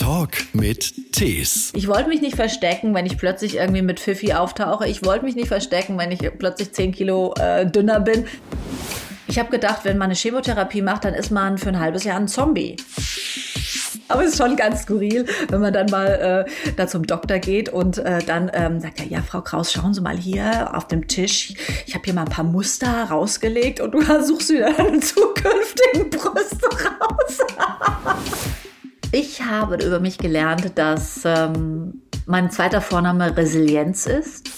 Talk mit Tees. Ich wollte mich nicht verstecken, wenn ich plötzlich irgendwie mit Pfiffi auftauche. Ich wollte mich nicht verstecken, wenn ich plötzlich 10 Kilo äh, dünner bin. Ich habe gedacht, wenn man eine Chemotherapie macht, dann ist man für ein halbes Jahr ein Zombie. Aber es ist schon ganz skurril, wenn man dann mal äh, da zum Doktor geht und äh, dann ähm, sagt er, ja, Frau Kraus, schauen Sie mal hier auf dem Tisch. Ich habe hier mal ein paar Muster rausgelegt und du suchst wieder deine zukünftigen Brüste raus. Ich habe über mich gelernt, dass ähm, mein zweiter Vorname Resilienz ist.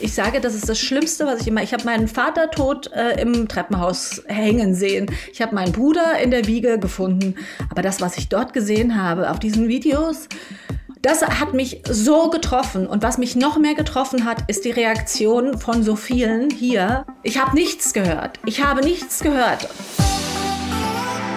Ich sage, das ist das Schlimmste, was ich immer. Ich habe meinen Vater tot äh, im Treppenhaus hängen sehen. Ich habe meinen Bruder in der Wiege gefunden. Aber das, was ich dort gesehen habe auf diesen Videos, das hat mich so getroffen. Und was mich noch mehr getroffen hat, ist die Reaktion von so vielen hier. Ich habe nichts gehört. Ich habe nichts gehört.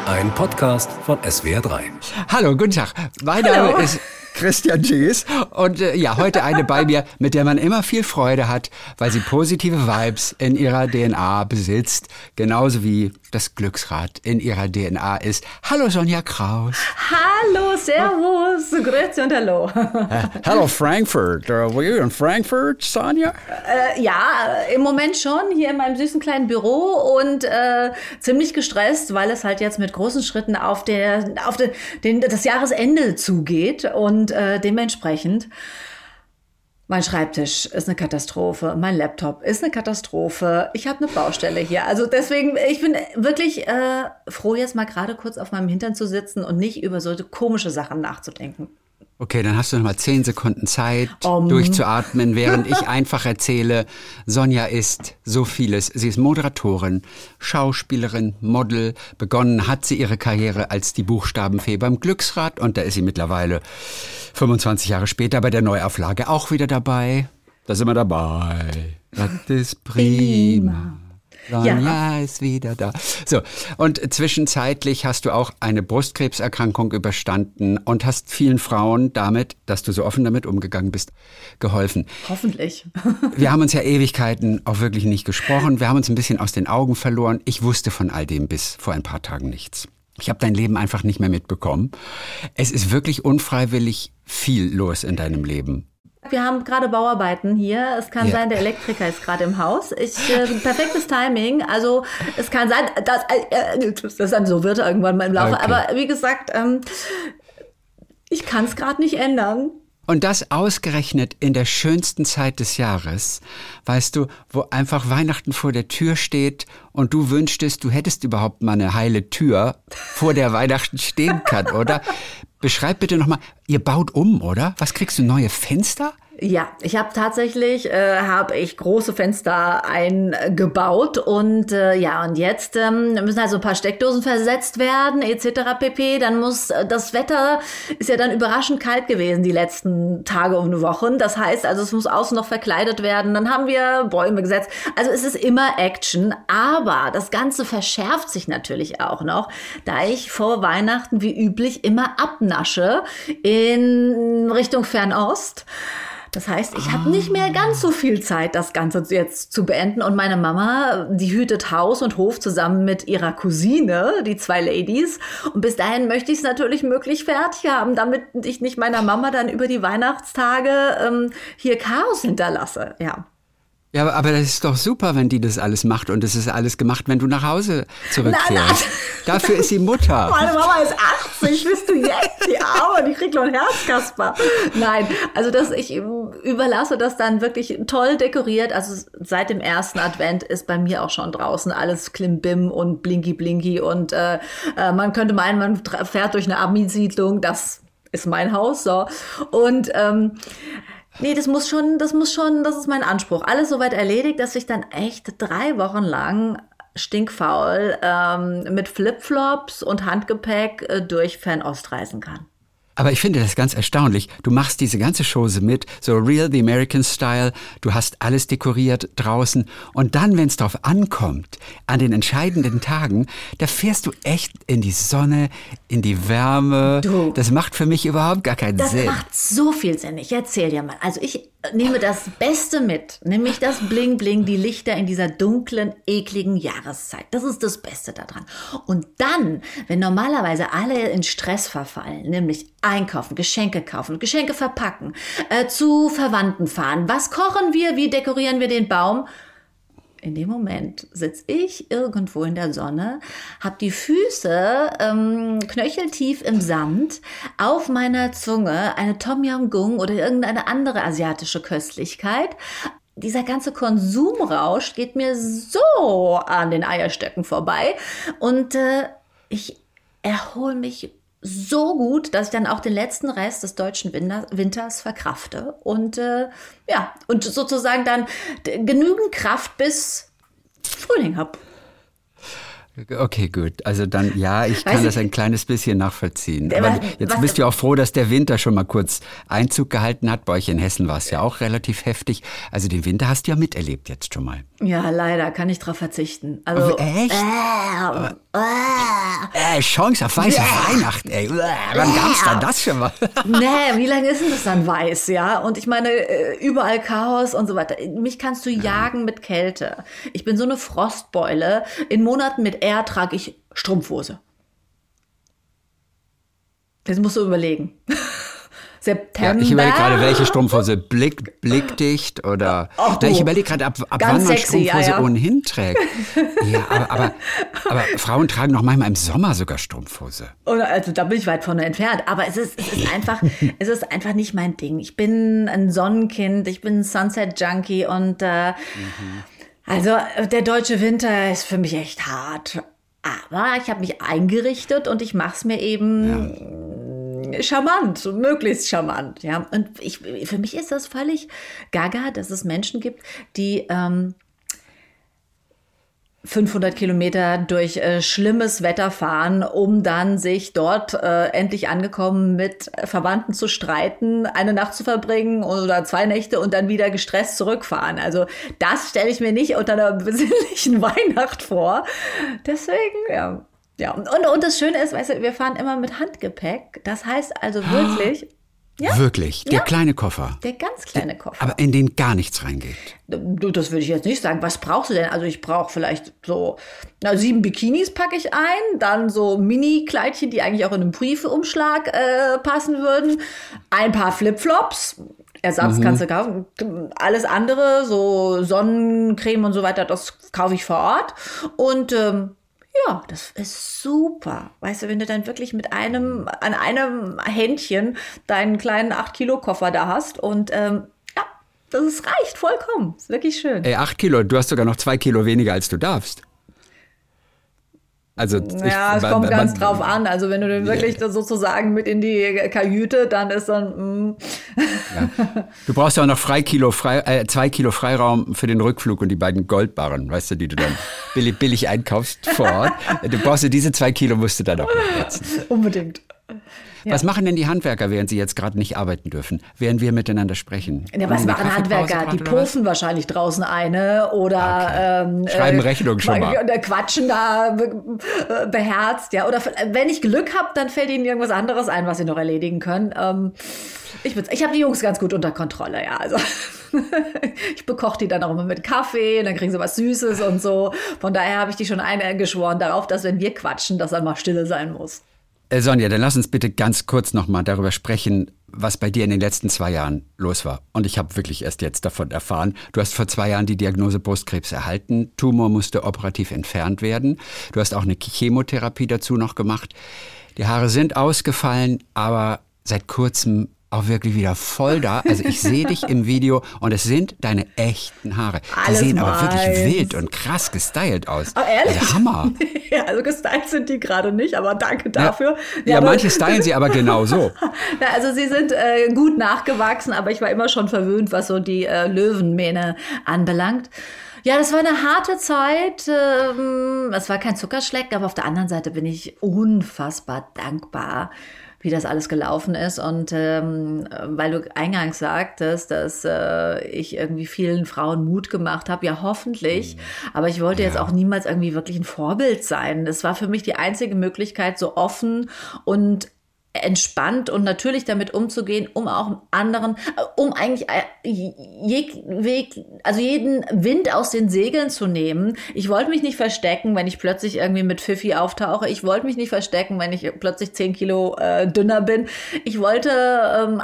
Ein Podcast von SWR3. Hallo, guten Tag. Mein Hallo. Name ist Christian Gies und äh, ja, heute eine bei mir, mit der man immer viel Freude hat, weil sie positive Vibes in ihrer DNA besitzt, genauso wie das Glücksrad in ihrer DNA ist. Hallo Sonja Kraus. Hallo, Servus, Grüezi und Hallo. Hello Frankfurt. Uh, were you in Frankfurt, Sonja? Äh, ja, im Moment schon hier in meinem süßen kleinen Büro und äh, ziemlich gestresst, weil es halt jetzt mit großen Schritten auf, der, auf de, den, das Jahresende zugeht und äh, dementsprechend. Mein Schreibtisch ist eine Katastrophe, mein Laptop ist eine Katastrophe, ich habe eine Baustelle hier. Also deswegen, ich bin wirklich äh, froh, jetzt mal gerade kurz auf meinem Hintern zu sitzen und nicht über so komische Sachen nachzudenken. Okay, dann hast du noch mal zehn Sekunden Zeit, Um. durchzuatmen, während ich einfach erzähle, Sonja ist so vieles. Sie ist Moderatorin, Schauspielerin, Model. Begonnen hat sie ihre Karriere als die Buchstabenfee beim Glücksrad und da ist sie mittlerweile 25 Jahre später bei der Neuauflage auch wieder dabei. Da sind wir dabei. Das ist prima. Sonja Ja. ist wieder da. So, und zwischenzeitlich hast du auch eine Brustkrebserkrankung überstanden und hast vielen Frauen damit, dass du so offen damit umgegangen bist, geholfen. Hoffentlich. Wir haben uns ja Ewigkeiten auch wirklich nicht gesprochen. Wir haben uns ein bisschen aus den Augen verloren. Ich wusste von all dem bis vor ein paar Tagen nichts. Ich habe dein Leben einfach nicht mehr mitbekommen. Es ist wirklich unfreiwillig viel los in deinem Leben. Wir haben gerade Bauarbeiten hier. Es kann Ja. sein, der Elektriker ist gerade im Haus. Ich, äh, perfektes Timing. Also es kann sein, dass äh, äh, das dann so wird irgendwann mal im Laufe. Okay. Aber wie gesagt, ähm, ich kann es gerade nicht ändern. Und das ausgerechnet in der schönsten Zeit des Jahres, weißt du, wo einfach Weihnachten vor der Tür steht und du wünschtest, du hättest überhaupt mal eine heile Tür, vor der Weihnachten stehen kann, oder? Beschreib bitte nochmal, ihr baut um, oder? Was kriegst du, neue Fenster? Ja, ich habe tatsächlich äh, habe ich große Fenster eingebaut und äh, ja und jetzt ähm, müssen also ein paar Steckdosen versetzt werden etc. pp. Dann muss äh, das Wetter ist ja dann überraschend kalt gewesen die letzten Tage und Wochen. Das heißt also es muss außen noch verkleidet werden. Dann haben wir Bäume gesetzt. Also es ist immer Action, aber das Ganze verschärft sich natürlich auch noch, da ich vor Weihnachten wie üblich immer abnasche in Richtung Fernost. Das heißt, ich habe nicht mehr ganz so viel Zeit, das Ganze jetzt zu beenden. Und meine Mama, die hütet Haus und Hof zusammen mit ihrer Cousine, die zwei Ladies. Und bis dahin möchte ich es natürlich möglich fertig haben, damit ich nicht meiner Mama dann über die Weihnachtstage ähm, hier Chaos hinterlasse. Ja. Ja, aber- das ist doch super, wenn die das alles macht und es ist alles gemacht, wenn du nach Hause zurückkehrst. Nein, nein. Dafür ist sie Mutter. Meine Mama ist 80, bist du jetzt? Die Arme, die kriegt noch ein Herzkasper. Nein, also das, ich überlasse das dann wirklich toll dekoriert. Also seit dem ersten Advent ist bei mir auch schon draußen alles Klimbim und Blinky Blinky und äh, äh, man könnte meinen, man fährt durch eine Army-Siedlung. Das ist mein Haus, so. Und ähm, Nee, das muss schon, das muss schon, das ist mein Anspruch. Alles soweit erledigt, dass ich dann echt drei Wochen lang stinkfaul ähm, mit Flipflops und Handgepäck äh, durch Fernost reisen kann. Aber ich finde das ganz erstaunlich. Du machst diese ganze Chose mit, so real the American Style. Du hast alles dekoriert draußen. Und dann, wenn es drauf ankommt, an den entscheidenden Tagen, da fährst du echt in die Sonne, in die Wärme. Du. Das macht für mich überhaupt gar keinen Das Sinn. macht so viel Sinn. Ich erzähl dir mal. Also ich nehme das Beste mit, nämlich das Bling Bling, die Lichter in dieser dunklen, ekligen Jahreszeit. Das ist das Beste daran. Und dann, wenn normalerweise alle in Stress verfallen, nämlich einkaufen, Geschenke kaufen, Geschenke verpacken, äh, zu Verwandten fahren, was kochen wir, wie dekorieren wir den Baum? In dem Moment sitze ich irgendwo in der Sonne, habe die Füße ähm, knöcheltief im Sand, auf meiner Zunge eine Tom Yam Gung oder irgendeine andere asiatische Köstlichkeit. Dieser ganze Konsumrausch geht mir so an den Eierstöcken vorbei und äh, ich erhole mich so gut, dass ich dann auch den letzten Rest des deutschen Winters verkrafte und äh, ja, und sozusagen dann genügend Kraft bis Frühling habe. Okay, gut. Also dann, ja, ich kann das ein kleines bisschen nachvollziehen. Aber jetzt was, bist du auch froh, dass der Winter schon mal kurz Einzug gehalten hat. Bei euch in Hessen war es ja auch relativ heftig. Also den Winter hast du ja miterlebt jetzt schon mal. Ja, leider kann ich darauf verzichten. Also, oh, echt? Äh, äh, Chance auf weiße Weihnachten, ey. Wann gab's dann das schon mal? nee, wie lange ist denn das dann weiß, ja? Und ich meine, äh, überall Chaos und so weiter. Mich kannst du jagen mit Kälte. Ich bin so eine Frostbeule. In Monaten mit R trage ich Strumpfhose. Das musst du überlegen. September. Ja, ich überlege gerade, welche Strumpfhose. Blick, blickdicht oder. Oh, Na, ich überlege gerade, ab, ab wann man sexy, Strumpfhose ja, ja. ohnehin trägt. ja, aber, aber, aber, Frauen tragen noch manchmal im Sommer sogar Strumpfhose. Oder, also da bin ich weit von entfernt. Aber es ist, es ist einfach, es ist einfach nicht mein Ding. Ich bin ein Sonnenkind, ich bin ein Sunset Junkie und äh, mhm. also der deutsche Winter ist für mich echt hart. Aber ich habe mich eingerichtet und ich mache es mir eben ja. Charmant, möglichst charmant. Ja, und ich, für mich ist das völlig gaga, dass es Menschen gibt, die ähm, 500 Kilometer durch äh, schlimmes Wetter fahren, um dann sich dort äh, endlich angekommen mit Verwandten zu streiten, eine Nacht zu verbringen oder zwei Nächte und dann wieder gestresst zurückfahren. Also das stelle ich mir nicht unter einer besinnlichen Weihnacht vor. Deswegen, ja. Ja, und, und das Schöne ist, weißt du, wir fahren immer mit Handgepäck. Das heißt also wirklich, ja? Wirklich, der ja. kleine Koffer. Der ganz kleine Koffer. Aber in den gar nichts reingeht. Du, das würde ich jetzt nicht sagen. Was brauchst du denn? Also ich brauche vielleicht so na, sieben Bikinis packe ich ein, dann so Mini-Kleidchen, die eigentlich auch in einen Briefeumschlag äh, passen würden, ein paar Flipflops, Ersatz mhm. kannst du kaufen. Alles andere, so Sonnencreme und so weiter, das kaufe ich vor Ort. Und ähm, ja, das ist super. Weißt du, wenn du dann wirklich mit einem, an einem Händchen deinen kleinen 8-Kilo-Koffer da hast und ähm, ja, das ist, reicht vollkommen. Ist wirklich schön. Ey, 8 Kilo, du hast sogar noch 2 Kilo weniger, als du darfst. Also ja, ich, es kommt man, ganz man, drauf an. Also wenn du den wirklich ja. sozusagen mit in die Kajüte, dann ist dann. Mm. Ja. Du brauchst ja auch noch Freikilo, frei, äh, zwei Kilo Freiraum für den Rückflug und die beiden Goldbarren, weißt du, die du dann billig, billig einkaufst vor Ort. Du brauchst ja diese zwei Kilo musst du dann auch noch setzen. Unbedingt. Ja. Was machen denn die Handwerker, während sie jetzt gerade nicht arbeiten dürfen, während wir miteinander sprechen? Ja, was machen Handwerker? Die pofen wahrscheinlich draußen eine oder okay. ähm, schreiben äh, Rechnung schon mal. Oder quatschen da beherzt, ja. Oder wenn ich Glück habe, dann fällt ihnen irgendwas anderes ein, was sie noch erledigen können. Ähm, ich, ich habe die Jungs ganz gut unter Kontrolle, ja. Also ich bekoche die dann auch immer mit Kaffee und dann kriegen sie was Süßes und so. Von daher habe ich die schon eingeschworen darauf, dass wenn wir quatschen, dass dann mal Stille sein muss. Äh, Sonja, dann lass uns bitte ganz kurz nochmal darüber sprechen, was bei dir in den letzten zwei Jahren los war. Und ich habe wirklich erst jetzt davon erfahren. Du hast vor zwei Jahren die Diagnose Brustkrebs erhalten. Tumor musste operativ entfernt werden. Du hast auch eine Chemotherapie dazu noch gemacht. Die Haare sind ausgefallen, aber seit kurzem auch wirklich wieder voll da. Also ich sehe dich im Video und es sind deine echten Haare. Alles die sehen meins. aber wirklich wild und krass gestylt aus. Oh, ehrlich? Also Hammer. ja, also gestylt sind die gerade nicht, aber danke dafür. Ja, ja manche stylen sie aber genau so. ja, also sie sind äh, gut nachgewachsen, aber ich war immer schon verwöhnt, was so die äh, Löwenmähne anbelangt. Ja, das war eine harte Zeit. Ähm, es war kein Zuckerschleck, aber auf der anderen Seite bin ich unfassbar dankbar wie das alles gelaufen ist. Und ähm, weil du eingangs sagtest, dass äh, ich irgendwie vielen Frauen Mut gemacht habe, ja hoffentlich. Mhm. Aber ich wollte ja. jetzt auch niemals irgendwie wirklich ein Vorbild sein. Das war für mich die einzige Möglichkeit, so offen und entspannt und natürlich damit umzugehen, um auch anderen, um eigentlich äh, Weg, also jeden Wind aus den Segeln zu nehmen. Ich wollte mich nicht verstecken, wenn ich plötzlich irgendwie mit Fifi auftauche. Ich wollte mich nicht verstecken, wenn ich plötzlich zehn Kilo äh, dünner bin. Ich wollte ähm,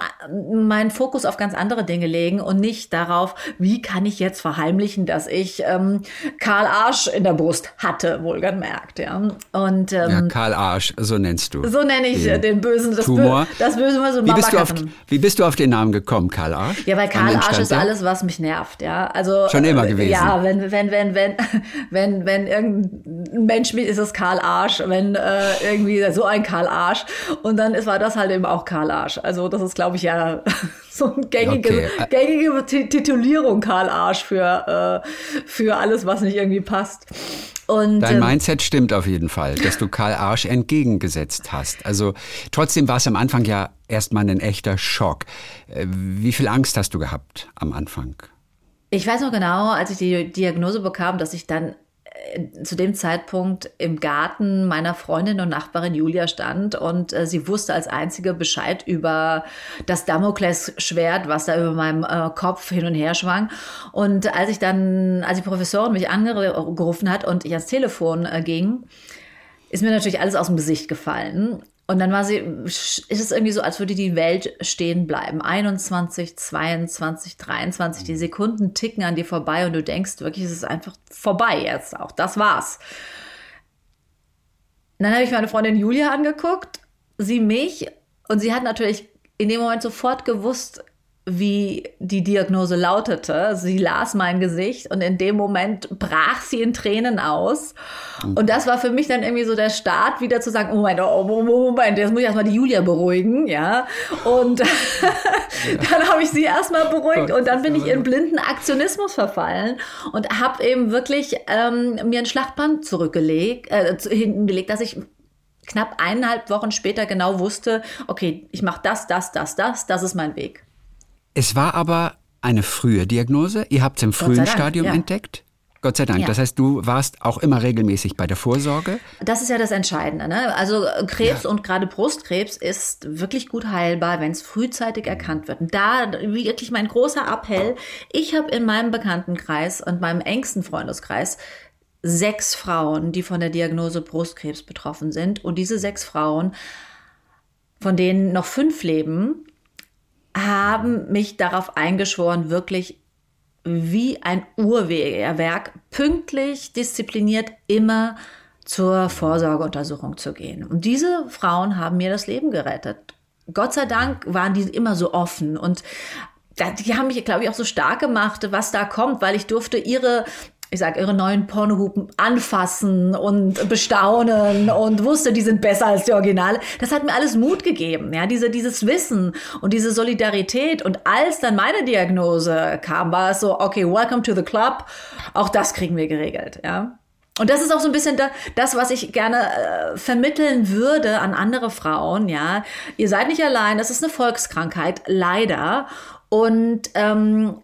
meinen Fokus auf ganz andere Dinge legen und nicht darauf, wie kann ich jetzt verheimlichen, dass ich ähm, Karl Arsch in der Brust hatte, wohlgemerkt. Ja. Und, ähm, ja, Karl Arsch, so nennst du. So nenne ich den, den bösen das Tumor. Das böse mal so wie bist, du auf, wie bist du auf den Namen gekommen, Karl Arsch? Ja, weil Karl Arsch ist alles, was mich nervt. Ja, also schon immer gewesen. Ja, wenn wenn wenn wenn wenn wenn irgendein Mensch mit ist es Karl Arsch, wenn äh, irgendwie so ein Karl Arsch und dann ist war das halt eben auch Karl Arsch. Also das ist, glaube ich, ja so eine gängige, okay. gängige Titulierung Karl Arsch für äh, für alles, was nicht irgendwie passt. Und, Dein ähm, Mindset stimmt auf jeden Fall, dass du Karl Arsch entgegengesetzt hast. Also trotzdem war es am Anfang ja erstmal ein echter Schock. Äh, wie viel Angst hast du gehabt am Anfang? Ich weiß noch genau, als ich die Diagnose bekam, dass ich dann zu dem Zeitpunkt im Garten meiner Freundin und Nachbarin Julia stand und äh, sie wusste als einzige Bescheid über das Damoklesschwert, was da über meinem äh, Kopf hin und her schwang. Und als ich dann, als die Professorin mich angerufen hat und ich ans Telefon äh, ging, ist mir natürlich alles aus dem Gesicht gefallen. Und dann war sie, ist es irgendwie so, als würde die Welt stehen bleiben. 21, 22, 23, die Sekunden ticken an dir vorbei und du denkst wirklich, es ist einfach vorbei jetzt auch. Das war's. Und dann habe ich meine Freundin Julia angeguckt, sie mich und sie hat natürlich in dem Moment sofort gewusst, wie die Diagnose lautete. Sie las mein Gesicht und in dem Moment brach sie in Tränen aus. Und das war für mich dann irgendwie so der Start, wieder zu sagen, oh Moment, oh, Moment, jetzt muss ich erstmal die Julia beruhigen, ja. Und dann habe ich sie erstmal beruhigt und dann bin ich in blinden Aktionismus verfallen und habe eben wirklich ähm, mir ein Schlachtband zurückgelegt, äh, hingelegt, dass ich knapp eineinhalb Wochen später genau wusste, okay, ich mache das, das, das, das, das ist mein Weg. Es war aber eine frühe Diagnose. Ihr habt es im frühen Stadium ja. entdeckt. Gott sei Dank. Ja. Das heißt, du warst auch immer regelmäßig bei der Vorsorge. Das ist ja das Entscheidende. Ne? Also äh, Krebs ja. und gerade Brustkrebs ist wirklich gut heilbar, wenn es frühzeitig erkannt wird. Und da wirklich mein großer Appell. Ich habe in meinem Bekanntenkreis und meinem engsten Freundeskreis sechs Frauen, die von der Diagnose Brustkrebs betroffen sind. Und diese sechs Frauen, von denen noch fünf leben, haben mich darauf eingeschworen, wirklich wie ein Uhrwerk pünktlich, diszipliniert immer zur Vorsorgeuntersuchung zu gehen. Und diese Frauen haben mir das Leben gerettet. Gott sei Dank waren die immer so offen und die haben mich, glaube ich, auch so stark gemacht, was da kommt, weil ich durfte ihre ich sag, ihre neuen Pornohupen anfassen und bestaunen und wusste, die sind besser als die Originale. Das hat mir alles Mut gegeben, ja, diese, dieses Wissen und diese Solidarität. Und als dann meine Diagnose kam, war es so, okay, welcome to the club. Auch das kriegen wir geregelt, ja. Und das ist auch so ein bisschen das, was ich gerne äh, vermitteln würde an andere Frauen, ja. Ihr seid nicht allein, das ist eine Volkskrankheit, leider. Und ähm,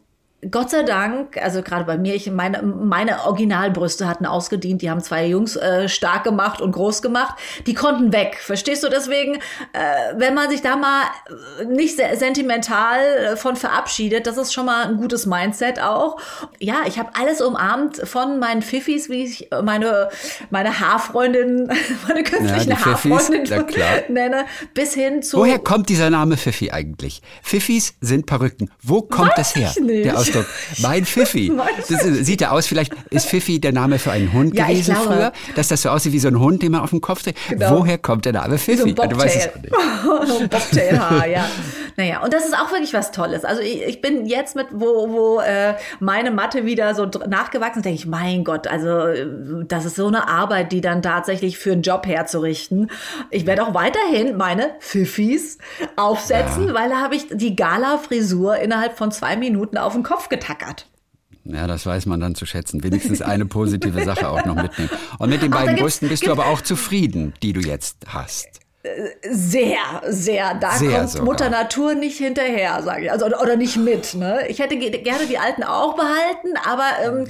Gott sei Dank, also gerade bei mir, ich meine, meine Originalbrüste hatten ausgedient, die haben zwei Jungs äh, stark gemacht und groß gemacht, die konnten weg. Verstehst du? Deswegen, äh, wenn man sich da mal nicht sehr sentimental äh, von verabschiedet, das ist schon mal ein gutes Mindset auch. Ja, ich habe alles umarmt von meinen Fiffis, wie ich meine, meine Haarfreundin, meine künstlichen ja, Haarfreundin nenne, bis hin zu. Woher kommt dieser Name Fifi eigentlich? Fiffis sind Perücken. Wo kommt Weiß das her? Ich nicht. Ausdruck. Mein Pfiffi. Das sieht er aus, vielleicht ist Pfiffi der Name für einen Hund ja, gewesen früher, dass das so aussieht wie so ein Hund, den man auf dem Kopf trägt. Genau. Woher kommt der Name Pfiffi? So ein du weißt es nicht. ein Bobtailhaar, ja. Naja, und das ist auch wirklich was Tolles. Also ich, ich bin jetzt mit, wo, wo äh, meine Matte wieder so nachgewachsen ist, denke ich, mein Gott, also das ist so eine Arbeit, die dann tatsächlich für einen Job herzurichten. Ich werde auch weiterhin meine Pfiffis aufsetzen, ja. weil da habe ich die Gala-Frisur innerhalb von zwei Minuten auf den Kopf Kopf getackert. Ja, das weiß man dann zu schätzen. Wenigstens eine positive Sache auch noch mitnehmen. Und mit den beiden Brüsten bist du aber auch zufrieden, die du jetzt hast. Sehr, sehr. Da sehr kommt sogar. Mutter Natur nicht hinterher, sage ich. Also, oder, nicht mit. Ne? Ich hätte gerne die alten auch behalten, aber ähm,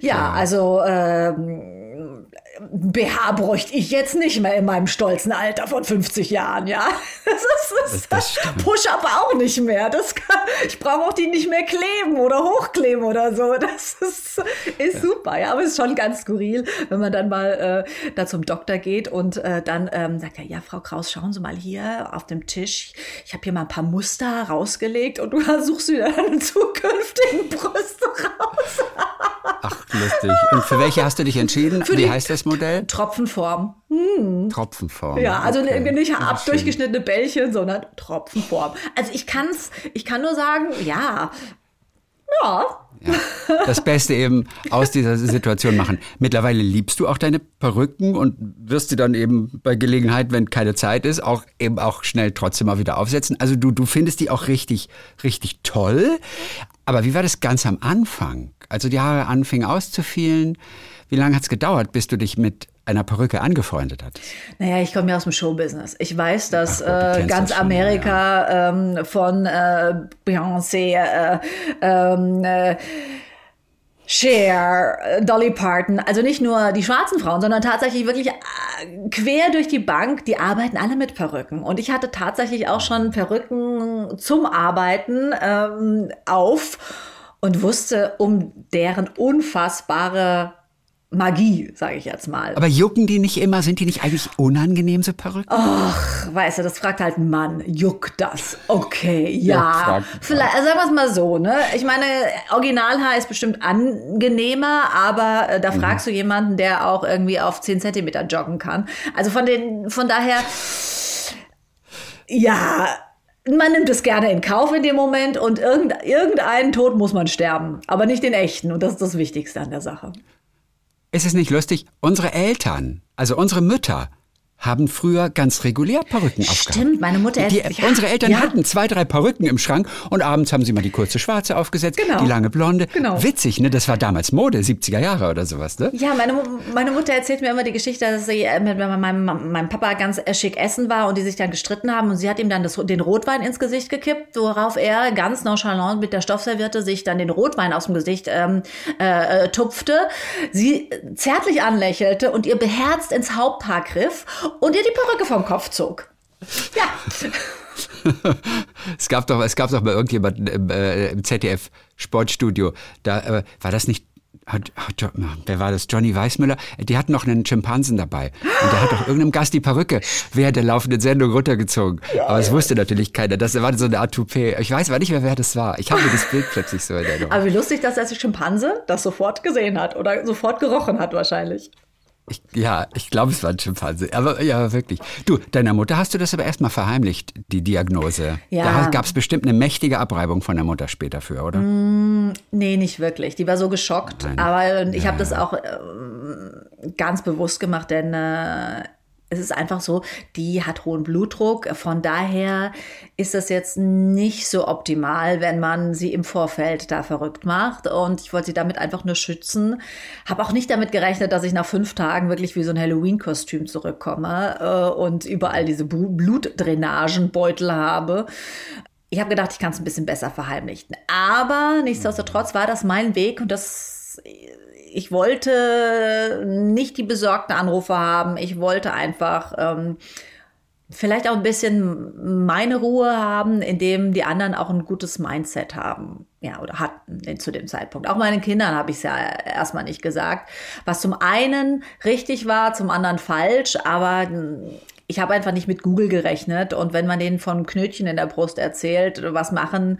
ja, ja, also ähm, BH bräuchte ich jetzt nicht mehr in meinem stolzen Alter von 50 Jahren, ja. Das ist das, das Push-up auch nicht mehr. Das kann, ich brauche auch die nicht mehr kleben oder hochkleben oder so. Das ist, ist ja. super, ja. Aber es ist schon ganz skurril, wenn man dann mal äh, da zum Doktor geht und äh, dann ähm, sagt er, ja, Frau Kraus, schauen Sie mal hier auf dem Tisch. Ich habe hier mal ein paar Muster rausgelegt und du suchst wieder deine zukünftigen Brüste raus. Ach, lustig. Und für welche hast du dich entschieden? Für Wie heißt das Modell? Tropfenform. Hm. Tropfenform. Ja, also okay. nicht ab durchgeschnittene Bällchen, sondern Tropfenform. Also ich kann's, ich kann nur sagen, ja, ja. ja. Das Beste eben aus dieser Situation machen. Mittlerweile liebst du auch deine Perücken und wirst sie dann eben bei Gelegenheit, wenn keine Zeit ist, auch eben auch schnell trotzdem mal wieder aufsetzen. Also du, du findest die auch richtig, richtig toll. Aber wie war das ganz am Anfang? Also die Haare anfingen auszufielen. Wie lange hat es gedauert, bis du dich mit einer Perücke angefreundet hattest? Naja, ich komme ja aus dem Showbusiness. Ich weiß, dass Ach, äh, ganz Amerika ja. ähm, von äh, Beyoncé, äh, ähm, äh, Cher, äh, Dolly Parton, also nicht nur die schwarzen Frauen, sondern tatsächlich wirklich äh, quer durch die Bank, die arbeiten alle mit Perücken. Und ich hatte tatsächlich auch schon Perücken zum Arbeiten ähm, auf und wusste um deren unfassbare Magie, sage ich jetzt mal. Aber jucken die nicht immer? Sind die nicht eigentlich unangenehm, so Perücken? Ach, weißt du, das fragt halt ein Mann. Juckt das? Okay, ja. ja Vielleicht, also sagen wir es mal so, ne? Ich meine, Originalhaar ist bestimmt angenehmer, aber äh, da mhm. fragst du jemanden, der auch irgendwie auf 10 Zentimeter joggen kann. Also von den, von daher, ja, man nimmt es gerne in Kauf in dem Moment und irgendeinen Tod muss man sterben, aber nicht den echten. Und das ist das Wichtigste an der Sache. Ist es nicht lustig? Unsere Eltern, also unsere Mütter, haben früher ganz regulär Perücken aufgehabt. Stimmt, meine Mutter. Die, ja, unsere Eltern ja. hatten zwei, drei Perücken im Schrank und abends haben sie mal die kurze schwarze aufgesetzt, genau. die lange blonde. Genau. Witzig, ne? Das war damals Mode, 70er Jahre oder sowas, ne? Ja, meine, meine Mutter erzählt mir immer die Geschichte, dass sie äh, mit meinem, meinem Papa ganz schick essen war und die sich dann gestritten haben und sie hat ihm dann das, den Rotwein ins Gesicht gekippt, worauf er ganz nonchalant mit der Stoffserviette sich dann den Rotwein aus dem Gesicht ähm, äh, tupfte, sie zärtlich anlächelte und ihr beherzt ins Haupthaar griff und ihr die Perücke vom Kopf zog. Ja. es gab doch, es gab doch mal irgendjemanden im, äh, im ZDF Sportstudio. Da äh, war das nicht hat, hat, wer war das? Johnny Weissmüller? Die hatten noch einen Schimpansen dabei. Und der hat doch irgendeinem Gast die Perücke während der laufenden Sendung runtergezogen. Ja, aber es ja. wusste natürlich keiner. Das war so eine Art Toupet. Ich weiß aber nicht mehr, wer das war. Ich habe mir das Bild plötzlich so in Erinnerung. Aber wie lustig, dass der Schimpanse das sofort gesehen hat oder sofort gerochen hat wahrscheinlich. Ich, ja, ich glaube, es war ein Schimpanse. Aber ja, wirklich. Du, deiner Mutter hast du das aber erstmal verheimlicht, die Diagnose. Ja. Da gab es bestimmt eine mächtige Abreibung von der Mutter später für, oder? Mm, nee, nicht wirklich. Die war so geschockt. Nein. Aber ich ja. habe das auch äh, ganz bewusst gemacht, denn äh, es ist einfach so, die hat hohen Blutdruck. Von daher ist das jetzt nicht so optimal, wenn man sie im Vorfeld da verrückt macht. Und ich wollte sie damit einfach nur schützen. Habe auch nicht damit gerechnet, dass ich nach fünf Tagen wirklich wie so ein Halloween-Kostüm zurückkomme äh, und überall diese Blutdrainagenbeutel habe. Ich habe gedacht, ich kann es ein bisschen besser verheimlichen. Aber nichtsdestotrotz war das mein Weg und das ich wollte nicht die besorgten Anrufe haben. Ich wollte einfach ähm, vielleicht auch ein bisschen meine Ruhe haben, indem die anderen auch ein gutes Mindset haben. Ja, oder hatten zu dem Zeitpunkt. Auch meinen Kindern habe ich es ja erstmal nicht gesagt. Was zum einen richtig war, zum anderen falsch, aber ich habe einfach nicht mit Google gerechnet. Und wenn man denen von Knötchen in der Brust erzählt, was machen,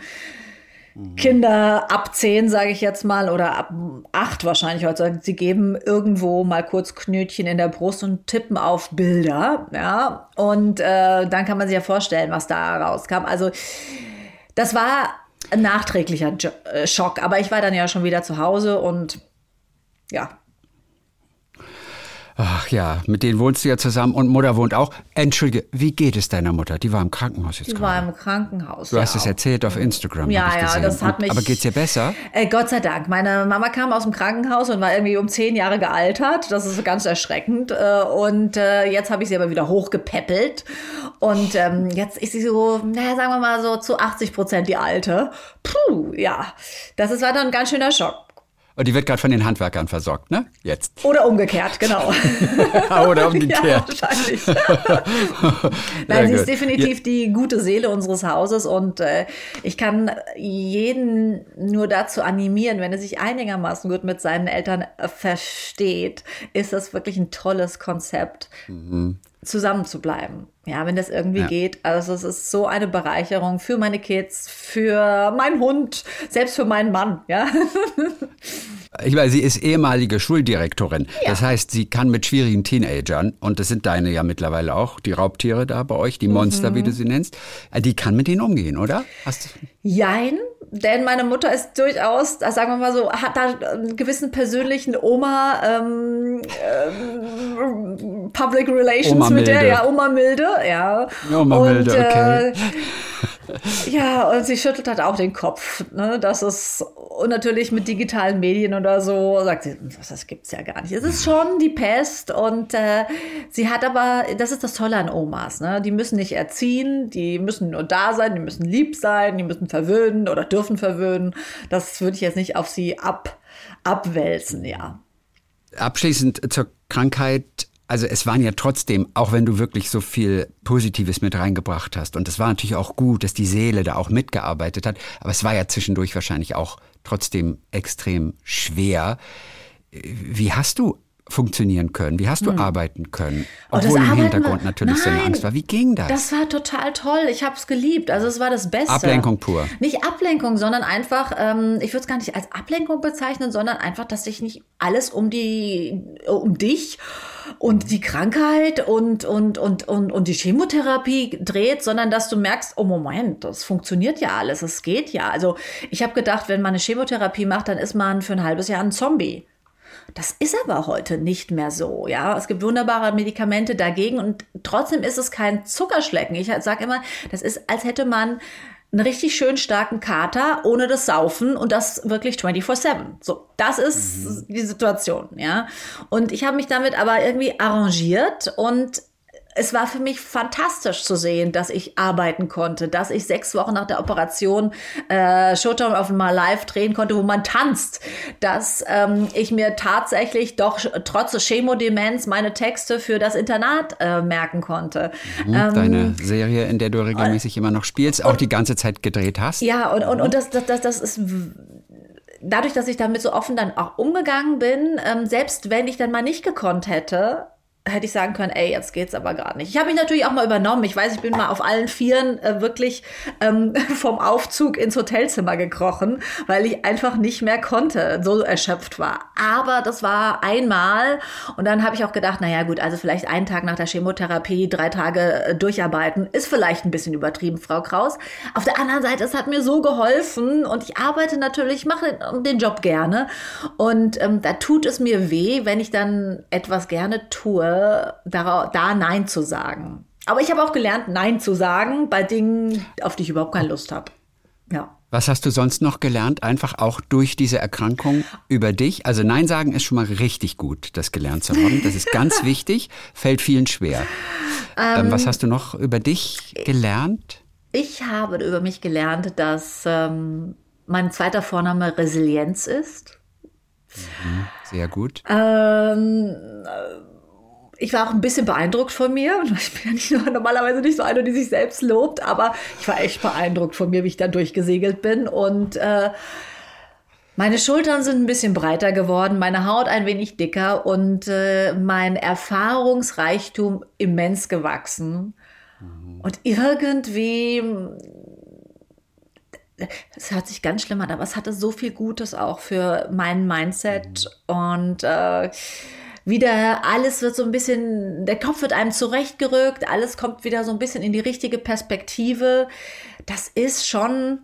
Kinder ab zehn, sage ich jetzt mal, oder ab acht wahrscheinlich heute, sie geben irgendwo mal kurz Knötchen in der Brust und tippen auf Bilder, ja, und äh, dann kann man sich ja vorstellen, was da rauskam. Also das war ein nachträglicher äh, Schock, aber ich war dann ja schon wieder zu Hause und ja, Ach ja, mit denen wohnst du ja zusammen und Mutter wohnt auch. Entschuldige, wie geht es deiner Mutter? Die war im Krankenhaus jetzt Die gerade. war im Krankenhaus. Du hast es erzählt auf Instagram. Ja, ja, gesehen. das hat und, mich. Aber geht's ihr besser? Äh, Gott sei Dank. Meine Mama kam aus dem Krankenhaus und war irgendwie um zehn Jahre gealtert. Das ist ganz erschreckend. Äh, und äh, jetzt habe ich sie aber wieder hochgepäppelt. Und ähm, jetzt ist sie so, naja, sagen wir mal so zu 80 Prozent die alte. Puh, ja. Das ist, war dann ein ganz schöner Schock. Und die wird gerade von den Handwerkern versorgt, ne? Jetzt. Oder umgekehrt, genau. Oder umgekehrt. ja, wahrscheinlich. Nein, sie ist definitiv ja. die gute Seele unseres Hauses und äh, ich kann jeden nur dazu animieren, wenn er sich einigermaßen gut mit seinen Eltern äh, versteht, ist das wirklich ein tolles Konzept. Mhm zusammen zu bleiben. Ja, wenn das irgendwie ja. geht. Also es ist so eine Bereicherung für meine Kids, für meinen Hund, selbst für meinen Mann, ja. Ich weiß, sie ist ehemalige Schuldirektorin. Ja. Das heißt, sie kann mit schwierigen Teenagern, und das sind deine ja mittlerweile auch, die Raubtiere da bei euch, die Monster, mhm. wie du sie nennst, äh, die kann mit denen umgehen, oder? Hast Jein, denn meine Mutter ist durchaus, sagen wir mal so, hat da einen gewissen persönlichen Oma ähm, ähm, Public Relations Oma mit der, ja, Oma Milde, ja. Oma und, okay. Äh, ja, und sie schüttelt halt auch den Kopf. Ne? Das ist, und natürlich mit digitalen Medien oder so, sagt sie, das gibt's ja gar nicht. Es ist schon die Pest und äh, sie hat aber, das ist das Tolle an Omas, ne? die müssen nicht erziehen, die müssen nur da sein, die müssen lieb sein, die müssen verwöhnen oder dürfen verwöhnen. Das würde ich jetzt nicht auf sie ab, abwälzen, ja. Abschließend zur Krankheit also es waren ja trotzdem, auch wenn du wirklich so viel Positives mit reingebracht hast, und es war natürlich auch gut, dass die Seele da auch mitgearbeitet hat, aber es war ja zwischendurch wahrscheinlich auch trotzdem extrem schwer. Wie hast du funktionieren können? Wie hast du hm. arbeiten können? Oh, Obwohl oh, im Hintergrund natürlich nein, so eine Angst war. Wie ging das? Das war total toll. Ich habe es geliebt. Also es war das Beste. Ablenkung pur. Nicht Ablenkung, sondern einfach, ähm, ich würde es gar nicht als Ablenkung bezeichnen, sondern einfach, dass sich nicht alles um die, um dich und die Krankheit und, und, und, und, und die Chemotherapie dreht, sondern dass du merkst, oh Moment, das funktioniert ja alles, es geht ja. Also ich habe gedacht, wenn man eine Chemotherapie macht, dann ist man für ein halbes Jahr ein Zombie. Das ist aber heute nicht mehr so, ja. Es gibt wunderbare Medikamente dagegen und trotzdem ist es kein Zuckerschlecken. Ich sage immer, das ist, als hätte man einen richtig schön starken Kater ohne das Saufen und das wirklich 24/7. So, das ist mhm. die Situation, ja. Und ich habe mich damit aber irgendwie arrangiert und es war für mich fantastisch zu sehen, dass ich arbeiten konnte, dass ich sechs Wochen nach der Operation äh, Showtime auf einmal live drehen konnte, wo man tanzt, dass ähm, ich mir tatsächlich doch trotz Chemodemenz meine Texte für das Internat äh, merken konnte. Mhm, ähm, deine Serie, in der du regelmäßig äh, immer noch spielst, auch die ganze Zeit gedreht hast. Ja, und, und, und das, das, das, das ist dadurch, dass ich damit so offen dann auch umgegangen bin, ähm, selbst wenn ich dann mal nicht gekonnt hätte, hätte ich sagen können, ey, jetzt geht's aber gar nicht. Ich habe mich natürlich auch mal übernommen. Ich weiß, ich bin mal auf allen Vieren äh, wirklich ähm, vom Aufzug ins Hotelzimmer gekrochen, weil ich einfach nicht mehr konnte, so erschöpft war. Aber das war einmal und dann habe ich auch gedacht, naja gut, also vielleicht einen Tag nach der Chemotherapie, drei Tage äh, durcharbeiten, ist vielleicht ein bisschen übertrieben, Frau Kraus. Auf der anderen Seite, es hat mir so geholfen und ich arbeite natürlich, mache den Job gerne und ähm, da tut es mir weh, wenn ich dann etwas gerne tue, da, da Nein zu sagen. Aber ich habe auch gelernt, Nein zu sagen bei Dingen, auf die ich überhaupt keine Lust habe. Ja. Was hast du sonst noch gelernt? Einfach auch durch diese Erkrankung über dich? Also Nein sagen ist schon mal richtig gut, das gelernt zu haben. Das ist ganz wichtig, fällt vielen schwer. Ähm, was hast du noch über dich gelernt? Ich habe über mich gelernt, dass ähm, mein zweiter Vorname Resilienz ist. Mhm, sehr gut. Ähm, ich war auch ein bisschen beeindruckt von mir. Ich bin ja nicht, normalerweise nicht so eine, die sich selbst lobt, aber ich war echt beeindruckt von mir, wie ich da durchgesegelt bin. Und äh, meine Schultern sind ein bisschen breiter geworden, meine Haut ein wenig dicker und äh, mein Erfahrungsreichtum immens gewachsen. Mhm. Und irgendwie es hört sich ganz schlimm an, aber es hatte so viel Gutes auch für mein Mindset mhm. und äh, wieder alles wird so ein bisschen, der Kopf wird einem zurechtgerückt, alles kommt wieder so ein bisschen in die richtige Perspektive. Das ist schon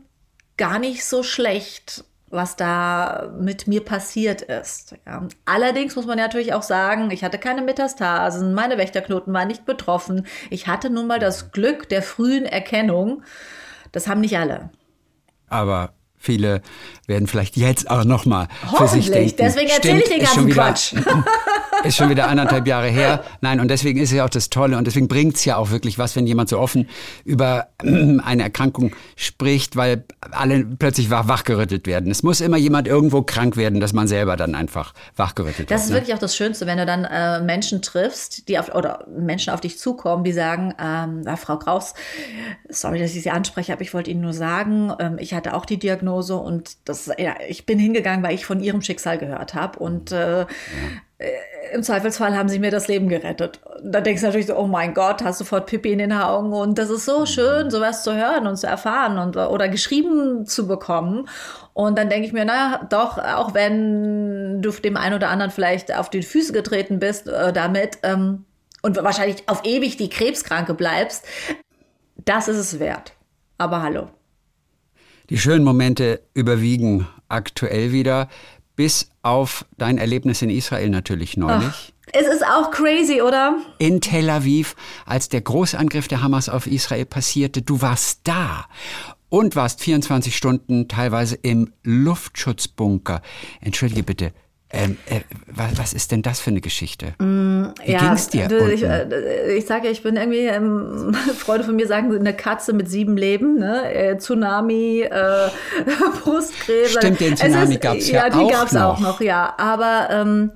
gar nicht so schlecht, was da mit mir passiert ist. Ja. Allerdings muss man natürlich auch sagen, ich hatte keine Metastasen, meine Wächterknoten waren nicht betroffen. Ich hatte nun mal das Glück der frühen Erkennung. Das haben nicht alle. Aber Viele werden vielleicht jetzt auch nochmal für sich denken. Deswegen erzähle ich den ganzen wieder, Quatsch. ist schon wieder anderthalb Jahre her. Nein, und deswegen ist es ja auch das Tolle und deswegen bringt es ja auch wirklich was, wenn jemand so offen über eine Erkrankung spricht, weil alle plötzlich wachgerüttelt werden. Es muss immer jemand irgendwo krank werden, dass man selber dann einfach wachgerüttelt wird. Das ist ne? wirklich auch das Schönste, wenn du dann äh, Menschen triffst, die auf, oder Menschen auf dich zukommen, die sagen, ähm, ah, Frau Kraus, sorry, dass ich Sie anspreche, aber ich wollte Ihnen nur sagen, ähm, ich hatte auch die Diagnose und das, ja, ich bin hingegangen, weil ich von Ihrem Schicksal gehört habe und äh, ja. Äh, im Zweifelsfall haben sie mir das Leben gerettet. Da denkst du natürlich so, oh mein Gott, hast sofort Pipi in den Augen. Und das ist so schön, sowas zu hören und zu erfahren und, oder geschrieben zu bekommen. Und dann denke ich mir, naja, doch, auch wenn du dem einen oder anderen vielleicht auf die Füße getreten bist äh, damit ähm, und wahrscheinlich auf ewig die Krebskranke bleibst, das ist es wert. Aber hallo. Die schönen Momente überwiegen aktuell wieder bis auf dein Erlebnis in Israel natürlich neulich. Ach, es ist auch crazy, oder? In Tel Aviv, als der Großangriff der Hamas auf Israel passierte, du warst da und warst 24 Stunden teilweise im Luftschutzbunker. Entschuldige bitte, ähm, äh, was, was, ist denn das für eine Geschichte? Mm, Wie ja, ging's dir? Ich, äh, ich sage, ich bin irgendwie, ähm, Freunde von mir sagen, eine Katze mit sieben Leben, ne? Äh, Tsunami, äh, Brustkrebs. Stimmt, den Tsunami gab es ja, ja auch noch. Ja, die gab es auch noch, ja. Aber ähm,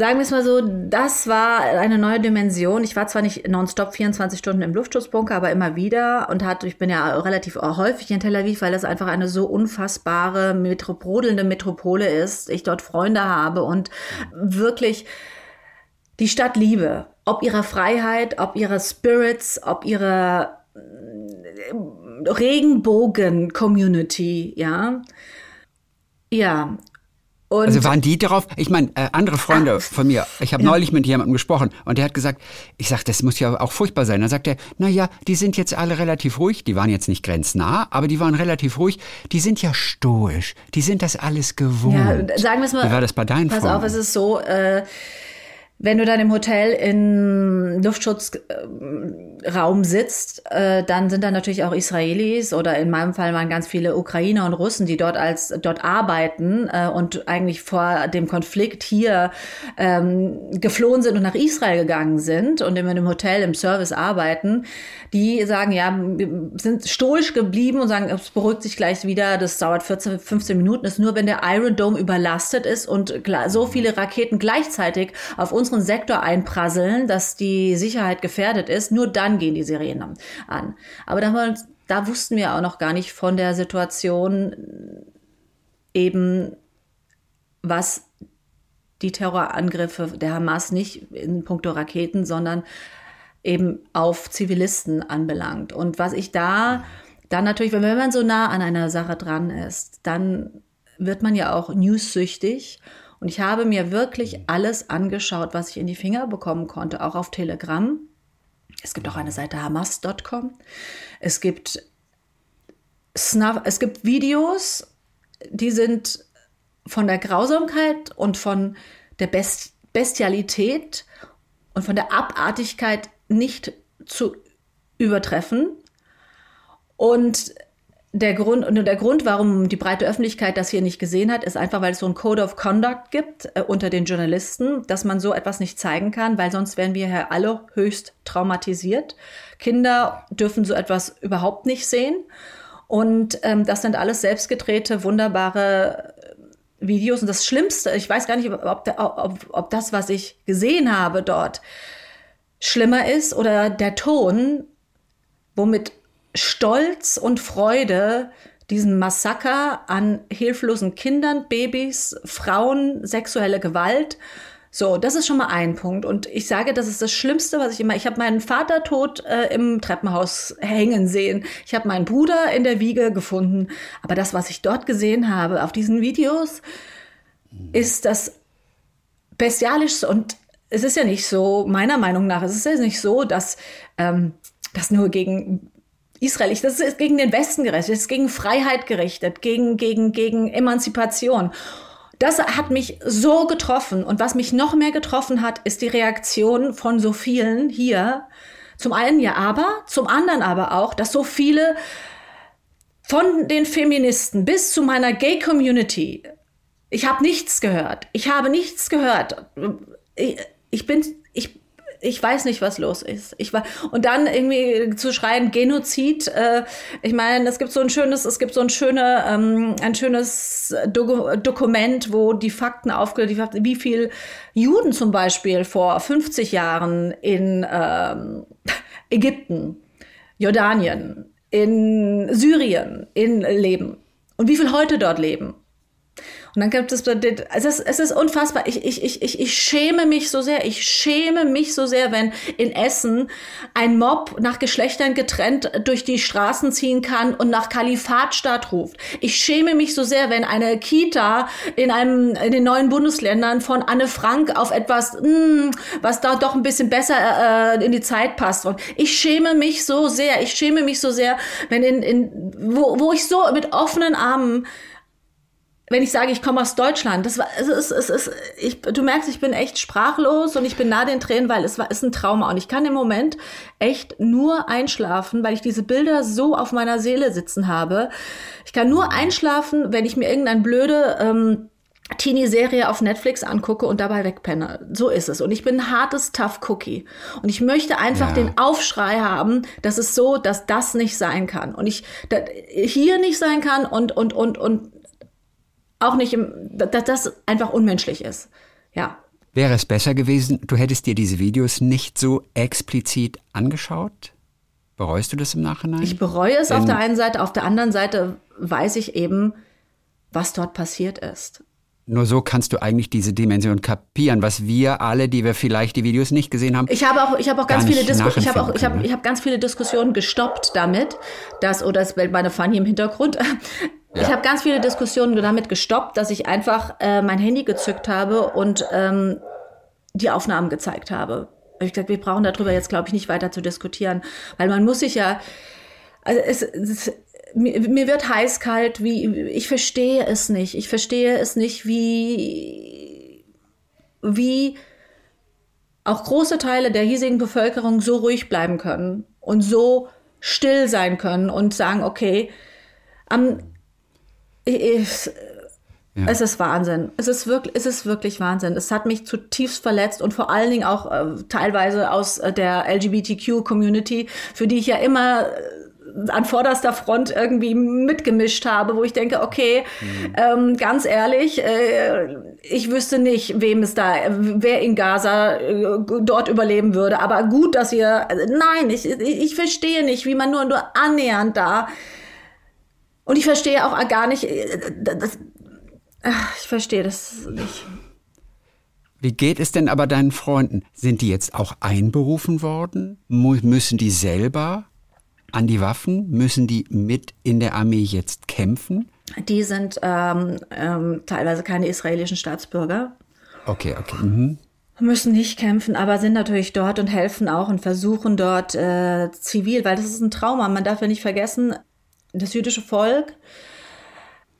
Sagen wir es mal so, das war eine neue Dimension. Ich war zwar nicht nonstop 24 Stunden im Luftschutzbunker, aber immer wieder und hatte, ich bin ja relativ häufig in Tel Aviv, weil das einfach eine so unfassbare, metropodelnde Metropole ist. Ich dort Freunde habe und wirklich die Stadt liebe. Ob ihrer Freiheit, ob ihrer Spirits, ob ihrer äh, Regenbogen-Community, ja. Ja, und also waren die darauf? Ich meine, äh, andere Freunde Ach, von mir, ich habe ja. neulich mit jemandem gesprochen und der hat gesagt, ich sag, das muss ja auch furchtbar sein. Dann sagt er, na ja, die sind jetzt alle relativ ruhig, die waren jetzt nicht grenznah, aber die waren relativ ruhig, die sind ja stoisch, die sind das alles gewohnt. Ja, sagen wir es mal. Wie war das bei deinen Pass Freunden? auf, es ist so, äh, wenn du dann im Hotel in Luftschutzraum sitzt, äh, dann sind da natürlich auch Israelis oder in meinem Fall waren ganz viele Ukrainer und Russen, die dort als dort arbeiten äh, und eigentlich vor dem Konflikt hier ähm, geflohen sind und nach Israel gegangen sind und in einem Hotel im Service arbeiten. Die sagen, ja, sind stoisch geblieben und sagen, es beruhigt sich gleich wieder. Das dauert 14, 15 Minuten. Das ist nur, wenn der Iron Dome überlastet ist und so viele Raketen gleichzeitig auf uns unseren Sektor einprasseln, dass die Sicherheit gefährdet ist, nur dann gehen die Sirenen an. Aber da, da wussten wir auch noch gar nicht von der Situation eben, was die Terrorangriffe der Hamas nicht in puncto Raketen, sondern eben auf Zivilisten anbelangt. Und was ich da dann natürlich, wenn man so nah an einer Sache dran ist, dann wird man ja auch newssüchtig und ich habe mir wirklich alles angeschaut, was ich in die Finger bekommen konnte, auch auf Telegram. Es gibt auch eine Seite hamas.com. Es gibt Snuff, es gibt Videos, die sind von der Grausamkeit und von der Best Bestialität und von der Abartigkeit nicht zu übertreffen. Und der Grund, und der Grund, warum die breite Öffentlichkeit das hier nicht gesehen hat, ist einfach, weil es so ein Code of Conduct gibt äh, unter den Journalisten, dass man so etwas nicht zeigen kann, weil sonst wären wir hier alle höchst traumatisiert. Kinder dürfen so etwas überhaupt nicht sehen. Und ähm, das sind alles selbstgedrehte, wunderbare äh, Videos. Und das Schlimmste, ich weiß gar nicht, ob, ob, ob das, was ich gesehen habe dort, schlimmer ist oder der Ton, womit Stolz und Freude diesem Massaker an hilflosen Kindern, Babys, Frauen, sexuelle Gewalt. So, das ist schon mal ein Punkt. Und ich sage, das ist das Schlimmste, was ich immer. Ich habe meinen Vater tot äh, im Treppenhaus hängen sehen. Ich habe meinen Bruder in der Wiege gefunden. Aber das, was ich dort gesehen habe auf diesen Videos, ist das bestialischste. Und es ist ja nicht so, meiner Meinung nach, es ist ja nicht so, dass ähm, das nur gegen Israel. das ist gegen den Westen gerichtet, das ist gegen Freiheit gerichtet, gegen, gegen, gegen Emanzipation. Das hat mich so getroffen. Und was mich noch mehr getroffen hat, ist die Reaktion von so vielen hier. Zum einen ja aber, zum anderen aber auch, dass so viele von den Feministen bis zu meiner Gay-Community. Ich habe nichts gehört. Ich habe nichts gehört. Ich, ich bin, ich weiß nicht, was los ist. Ich war und dann irgendwie zu schreien Genozid. Äh, ich meine, es gibt so ein schönes, es gibt so ein schöne, ähm, ein schönes Do Dokument, wo die Fakten aufgelegt, wie viel Juden zum Beispiel vor 50 Jahren in ähm, Ägypten, Jordanien, in Syrien in leben und wie viel heute dort leben. Und dann gibt es, es ist, es ist unfassbar. Ich, ich, ich, ich, ich schäme mich so sehr. Ich schäme mich so sehr, wenn in Essen ein Mob nach Geschlechtern getrennt durch die Straßen ziehen kann und nach Kalifatstaat ruft. Ich schäme mich so sehr, wenn eine Kita in einem, in den neuen Bundesländern von Anne Frank auf etwas, mh, hm, was da doch ein bisschen besser äh, in die Zeit passt. Und ich schäme mich so sehr. Ich schäme mich so sehr, wenn in, in wo, wo ich so mit offenen Armen wenn ich sage, ich komme aus Deutschland, das war, es ist, es ist, ich, du merkst, ich bin echt sprachlos und ich bin nah den Tränen, weil es war, ist ein Trauma und ich kann im Moment echt nur einschlafen, weil ich diese Bilder so auf meiner Seele sitzen habe. Ich kann nur einschlafen, wenn ich mir irgendeine blöde ähm, Teenie-Serie auf Netflix angucke und dabei wegpenne. So ist es. Und ich bin ein hartes Tough Cookie. Und ich möchte einfach ja. den Aufschrei haben, dass es so, dass das nicht sein kann. Und ich hier nicht sein kann und, und, und, und auch nicht, im, dass das einfach unmenschlich ist. Ja. Wäre es besser gewesen, du hättest dir diese Videos nicht so explizit angeschaut? Bereust du das im Nachhinein? Ich bereue es Denn auf der einen Seite, auf der anderen Seite weiß ich eben, was dort passiert ist. Nur so kannst du eigentlich diese Dimension kapieren, was wir alle, die wir vielleicht die Videos nicht gesehen haben. Ich habe auch, ich habe auch ganz viele Diskussionen, ich habe auch, ich habe, ich habe ganz viele Diskussionen gestoppt damit, dass oder das meine Fanny im Hintergrund, ja. Ich habe ganz viele Diskussionen damit gestoppt, dass ich einfach äh, mein Handy gezückt habe und ähm, die Aufnahmen gezeigt habe. Ich gesagt, wir brauchen darüber jetzt, glaube ich, nicht weiter zu diskutieren, weil man muss sich ja, also es, es mir, mir wird heiß kalt, wie ich verstehe es nicht. Ich verstehe es nicht, wie wie auch große Teile der hiesigen Bevölkerung so ruhig bleiben können und so still sein können und sagen, okay, am ich, ja. Es ist Wahnsinn. Es ist wirklich, es ist wirklich Wahnsinn. Es hat mich zutiefst verletzt und vor allen Dingen auch äh, teilweise aus äh, der LGBTQ-Community, für die ich ja immer äh, an vorderster Front irgendwie mitgemischt habe, wo ich denke, okay, mhm. ähm, ganz ehrlich, äh, ich wüsste nicht, wem es da, wer in Gaza äh, dort überleben würde. Aber gut, dass ihr, also nein, ich, ich verstehe nicht, wie man nur, nur annähernd da und ich verstehe auch gar nicht, äh, das, ich verstehe das nicht. Wie geht es denn aber deinen Freunden? Sind die jetzt auch einberufen worden? Müssen die selber an die Waffen? Müssen die mit in der Armee jetzt kämpfen? Die sind ähm, ähm, teilweise keine israelischen Staatsbürger. Okay, okay. Mhm. Müssen nicht kämpfen, aber sind natürlich dort und helfen auch und versuchen dort äh, zivil, weil das ist ein Trauma. Man darf ja nicht vergessen, das jüdische Volk,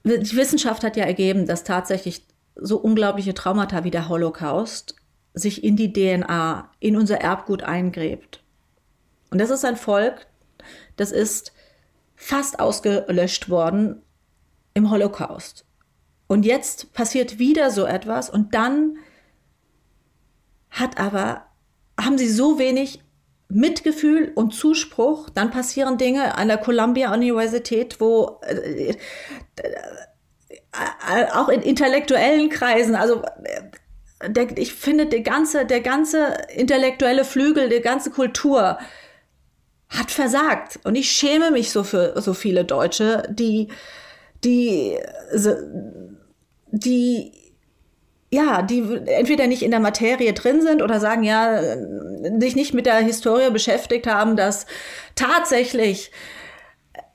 die Wissenschaft hat ja ergeben, dass tatsächlich so unglaubliche Traumata wie der Holocaust sich in die DNA, in unser Erbgut eingräbt. Und das ist ein Volk, das ist fast ausgelöscht worden im Holocaust. Und jetzt passiert wieder so etwas und dann hat aber, haben sie so wenig Mitgefühl und Zuspruch, dann passieren Dinge an der Columbia Universität, wo äh, äh, auch in intellektuellen Kreisen, also äh, der, ich finde, der ganze, der ganze intellektuelle Flügel, die ganze Kultur hat versagt. Und ich schäme mich so für so viele Deutsche, die, die, die ja, die entweder nicht in der Materie drin sind oder sagen, ja, sich nicht mit der Historie beschäftigt haben, dass tatsächlich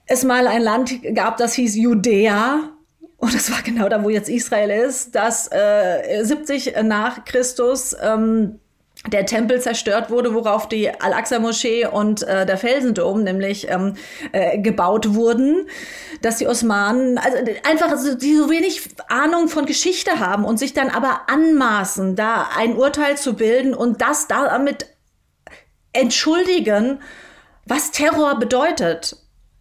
es mal ein Land gab, das hieß Judäa. Und das war genau da, wo jetzt Israel ist, dass äh, 70 nach Christus ähm, der Tempel zerstört wurde, worauf die Al-Aqsa-Moschee und äh, der Felsendom nämlich ähm, äh, gebaut wurden, dass die Osmanen also einfach so, die so wenig Ahnung von Geschichte haben und sich dann aber anmaßen, da ein Urteil zu bilden und das damit entschuldigen, was Terror bedeutet.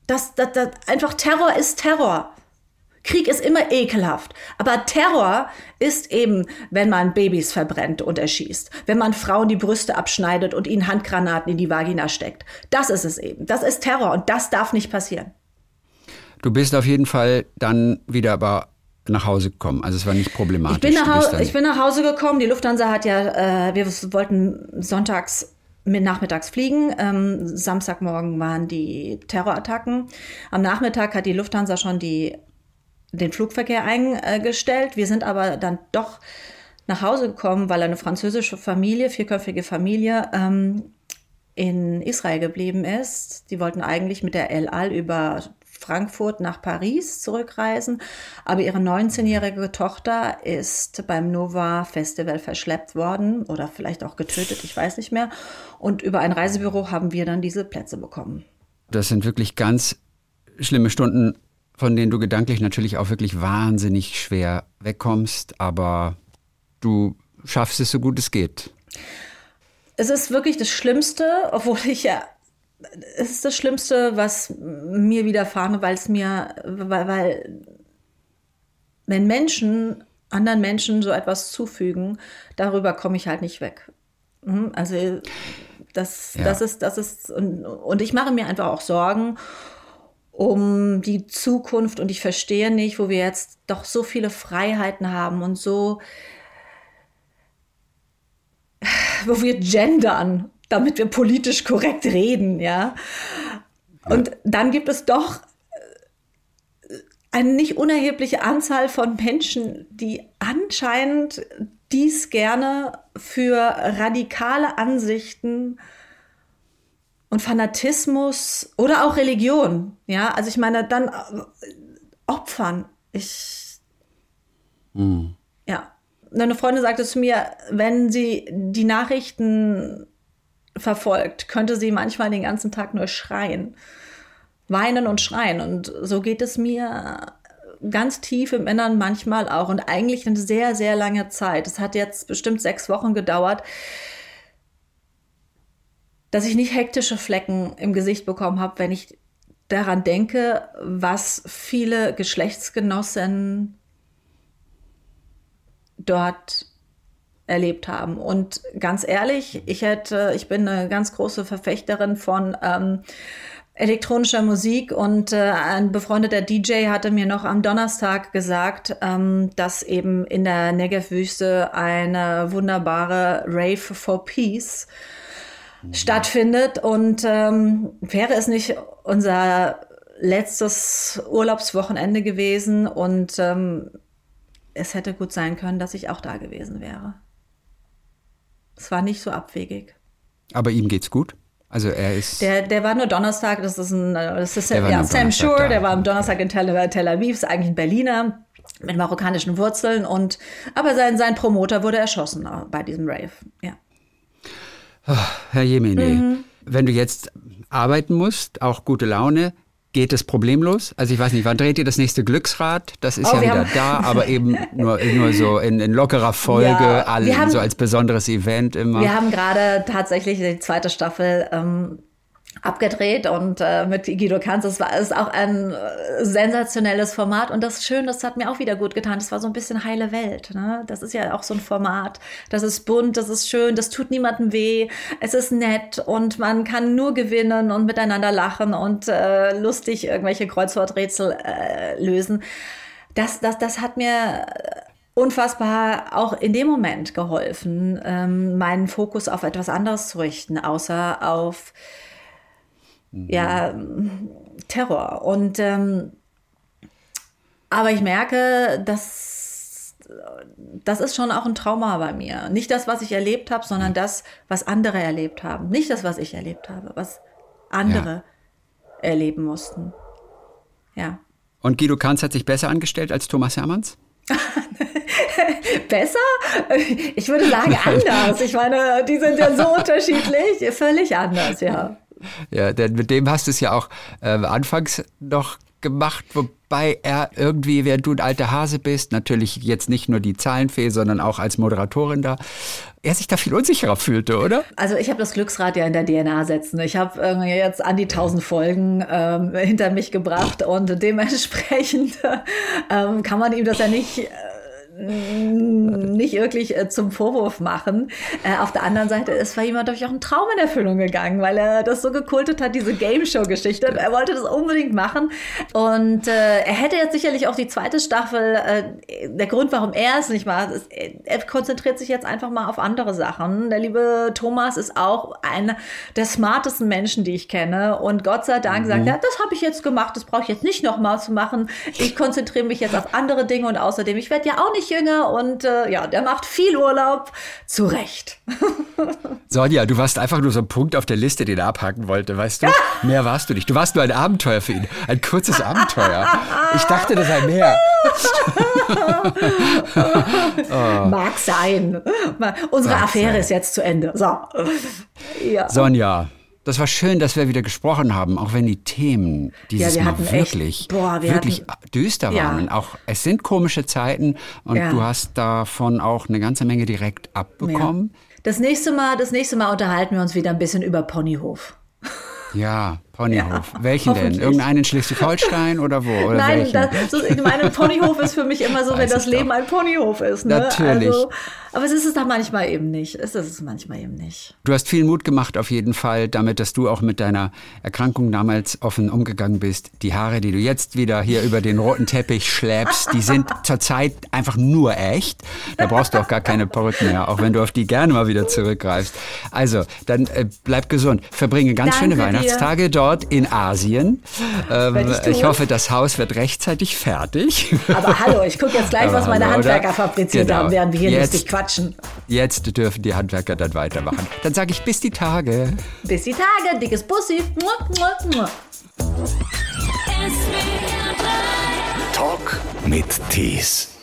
Das, das, das, einfach Terror ist Terror. Krieg ist immer ekelhaft. Aber Terror ist eben, wenn man Babys verbrennt und erschießt. Wenn man Frauen die Brüste abschneidet und ihnen Handgranaten in die Vagina steckt. Das ist es eben. Das ist Terror und das darf nicht passieren. Du bist auf jeden Fall dann wieder aber nach Hause gekommen. Also es war nicht problematisch. Ich bin nach, ich bin nach Hause gekommen. Die Lufthansa hat ja, äh, wir wollten sonntags mit nachmittags fliegen. Ähm, Samstagmorgen waren die Terrorattacken. Am Nachmittag hat die Lufthansa schon die den Flugverkehr eingestellt. Wir sind aber dann doch nach Hause gekommen, weil eine französische Familie, vierköpfige Familie, ähm, in Israel geblieben ist. Die wollten eigentlich mit der El Al über Frankfurt nach Paris zurückreisen, aber ihre 19-jährige Tochter ist beim Nova Festival verschleppt worden oder vielleicht auch getötet, ich weiß nicht mehr. Und über ein Reisebüro haben wir dann diese Plätze bekommen. Das sind wirklich ganz schlimme Stunden von denen du gedanklich natürlich auch wirklich wahnsinnig schwer wegkommst, aber du schaffst es so gut es geht. Es ist wirklich das Schlimmste, obwohl ich ja, es ist das Schlimmste, was mir widerfahren, weil es mir, weil, weil wenn Menschen anderen Menschen so etwas zufügen, darüber komme ich halt nicht weg. Hm? Also das, ja. das ist, das ist, und, und ich mache mir einfach auch Sorgen um die Zukunft und ich verstehe nicht, wo wir jetzt doch so viele Freiheiten haben und so, wo wir gendern, damit wir politisch korrekt reden, ja. Und dann gibt es doch äh, eine nicht unerhebliche Anzahl von Menschen, die anscheinend dies gerne für radikale Ansichten und Fanatismus oder auch Religion. Ja, also ich meine, dann äh, Opfern. Ich. Mhm. Ja. Eine Freundin sagte zu mir, wenn sie die Nachrichten verfolgt, könnte sie manchmal den ganzen Tag nur schreien. Weinen und schreien. Und so geht es mir ganz tief im Innern manchmal auch. Und eigentlich eine sehr, sehr lange Zeit. Es hat jetzt bestimmt sechs Wochen gedauert, dass ich nicht hektische Flecken im Gesicht bekommen habe, wenn ich daran denke, was viele Geschlechtsgenossen dort erlebt haben. Und ganz ehrlich, ich hätte, ich bin eine ganz große Verfechterin von ähm, elektronischer Musik und äh, ein befreundeter DJ hatte mir noch am Donnerstag gesagt, ähm, dass eben in der Negev-Wüste eine wunderbare Rave for Peace stattfindet. Und ähm, wäre es nicht unser letztes Urlaubswochenende gewesen und ähm, es hätte gut sein können, dass ich auch da gewesen wäre. Es war nicht so abwegig. Aber ihm geht's gut? Also er ist. Der, der war nur Donnerstag, das ist ein, das ist ja, Sam Shore, der war am Donnerstag in Tel, Tel Aviv, ist eigentlich ein Berliner mit marokkanischen Wurzeln und aber sein, sein Promoter wurde erschossen bei diesem Rave, ja. Herr Jemine, mhm. wenn du jetzt arbeiten musst, auch gute Laune, geht es problemlos? Also ich weiß nicht, wann dreht ihr das nächste Glücksrad? Das ist oh, ja wieder da, aber eben nur, nur so in, in lockerer Folge, ja, allen, haben, so als besonderes Event immer. Wir haben gerade tatsächlich die zweite Staffel ähm, abgedreht und äh, mit Guido Kanz. Das war ist auch ein äh, sensationelles Format und das ist schön, das hat mir auch wieder gut getan. Das war so ein bisschen heile Welt. Ne? Das ist ja auch so ein Format. Das ist bunt, das ist schön, das tut niemandem weh. Es ist nett und man kann nur gewinnen und miteinander lachen und äh, lustig irgendwelche Kreuzworträtsel äh, lösen. Das, das, das hat mir unfassbar auch in dem Moment geholfen, ähm, meinen Fokus auf etwas anderes zu richten, außer auf ja, Terror. Und ähm, aber ich merke, dass das ist schon auch ein Trauma bei mir. Nicht das, was ich erlebt habe, sondern mhm. das, was andere erlebt haben. Nicht das, was ich erlebt habe, was andere ja. erleben mussten. Ja. Und Guido Kanz hat sich besser angestellt als Thomas Hermanns? Besser? Ich würde sagen anders. Ich meine, die sind ja so unterschiedlich, völlig anders, ja. Ja, denn mit dem hast du es ja auch äh, anfangs noch gemacht, wobei er irgendwie, während du ein alter Hase bist, natürlich jetzt nicht nur die Zahlenfee, sondern auch als Moderatorin da, er sich da viel unsicherer fühlte, oder? Also ich habe das Glücksrad ja in der DNA setzen. Ich habe jetzt an die tausend Folgen ähm, hinter mich gebracht und dementsprechend ähm, kann man ihm das ja nicht nicht wirklich äh, zum Vorwurf machen. Äh, auf der anderen Seite ist bei ihm natürlich auch ein Traum in Erfüllung gegangen, weil er das so gekultet hat, diese Game Show Geschichte. Er wollte das unbedingt machen und äh, er hätte jetzt sicherlich auch die zweite Staffel. Äh, der Grund, warum er es nicht macht, ist, er konzentriert sich jetzt einfach mal auf andere Sachen. Der liebe Thomas ist auch einer der smartesten Menschen, die ich kenne und Gott sei Dank mhm. sagt er, das habe ich jetzt gemacht, das brauche ich jetzt nicht nochmal zu machen. Ich konzentriere mich jetzt auf andere Dinge und außerdem, ich werde ja auch nicht nicht jünger und äh, ja, der macht viel Urlaub. Zu Recht. Sonja, du warst einfach nur so ein Punkt auf der Liste, den er abhaken wollte, weißt du? Mehr warst du nicht. Du warst nur ein Abenteuer für ihn. Ein kurzes Abenteuer. Ich dachte, das sei mehr. oh. Mag sein. Unsere Mag Affäre sein. ist jetzt zu Ende. So. Ja. Sonja. Das war schön, dass wir wieder gesprochen haben, auch wenn die Themen dieses ja, Mal wirklich, echt, boah, wir wirklich hatten, düster waren. Ja. Auch es sind komische Zeiten und ja. du hast davon auch eine ganze Menge direkt abbekommen. Das nächste Mal, das nächste Mal unterhalten wir uns wieder ein bisschen über Ponyhof. Ja, Ponyhof. Ja, Welchen denn? Irgendeinen in Schleswig-Holstein oder wo? Oder Nein, das, so, ich meine, Ponyhof ist für mich immer so, wenn das Leben doch. ein Ponyhof ist. Ne? Natürlich. Also, aber es ist es da manchmal eben nicht. Es ist es manchmal eben nicht. Du hast viel Mut gemacht auf jeden Fall, damit, dass du auch mit deiner Erkrankung damals offen umgegangen bist. Die Haare, die du jetzt wieder hier über den roten Teppich schleppst, die sind zurzeit einfach nur echt. Da brauchst du auch gar keine Perücken mehr, auch wenn du auf die gerne mal wieder zurückgreifst. Also, dann äh, bleib gesund. Verbringe ganz Danke schöne Weihnachtstage dir. dort in Asien. Ähm, ich, hoffe, das Haus wird rechtzeitig fertig. Aber hallo, ich gucke jetzt gleich, was meine Handwerker fabriziert genau. haben, während wir hier jetzt, lustig quatschen quatschen. Jetzt dürfen die Handwerker dann weitermachen. Dann sage ich bis die Tage. Bis die Tage, dickes Bussi. Talk mit Tees.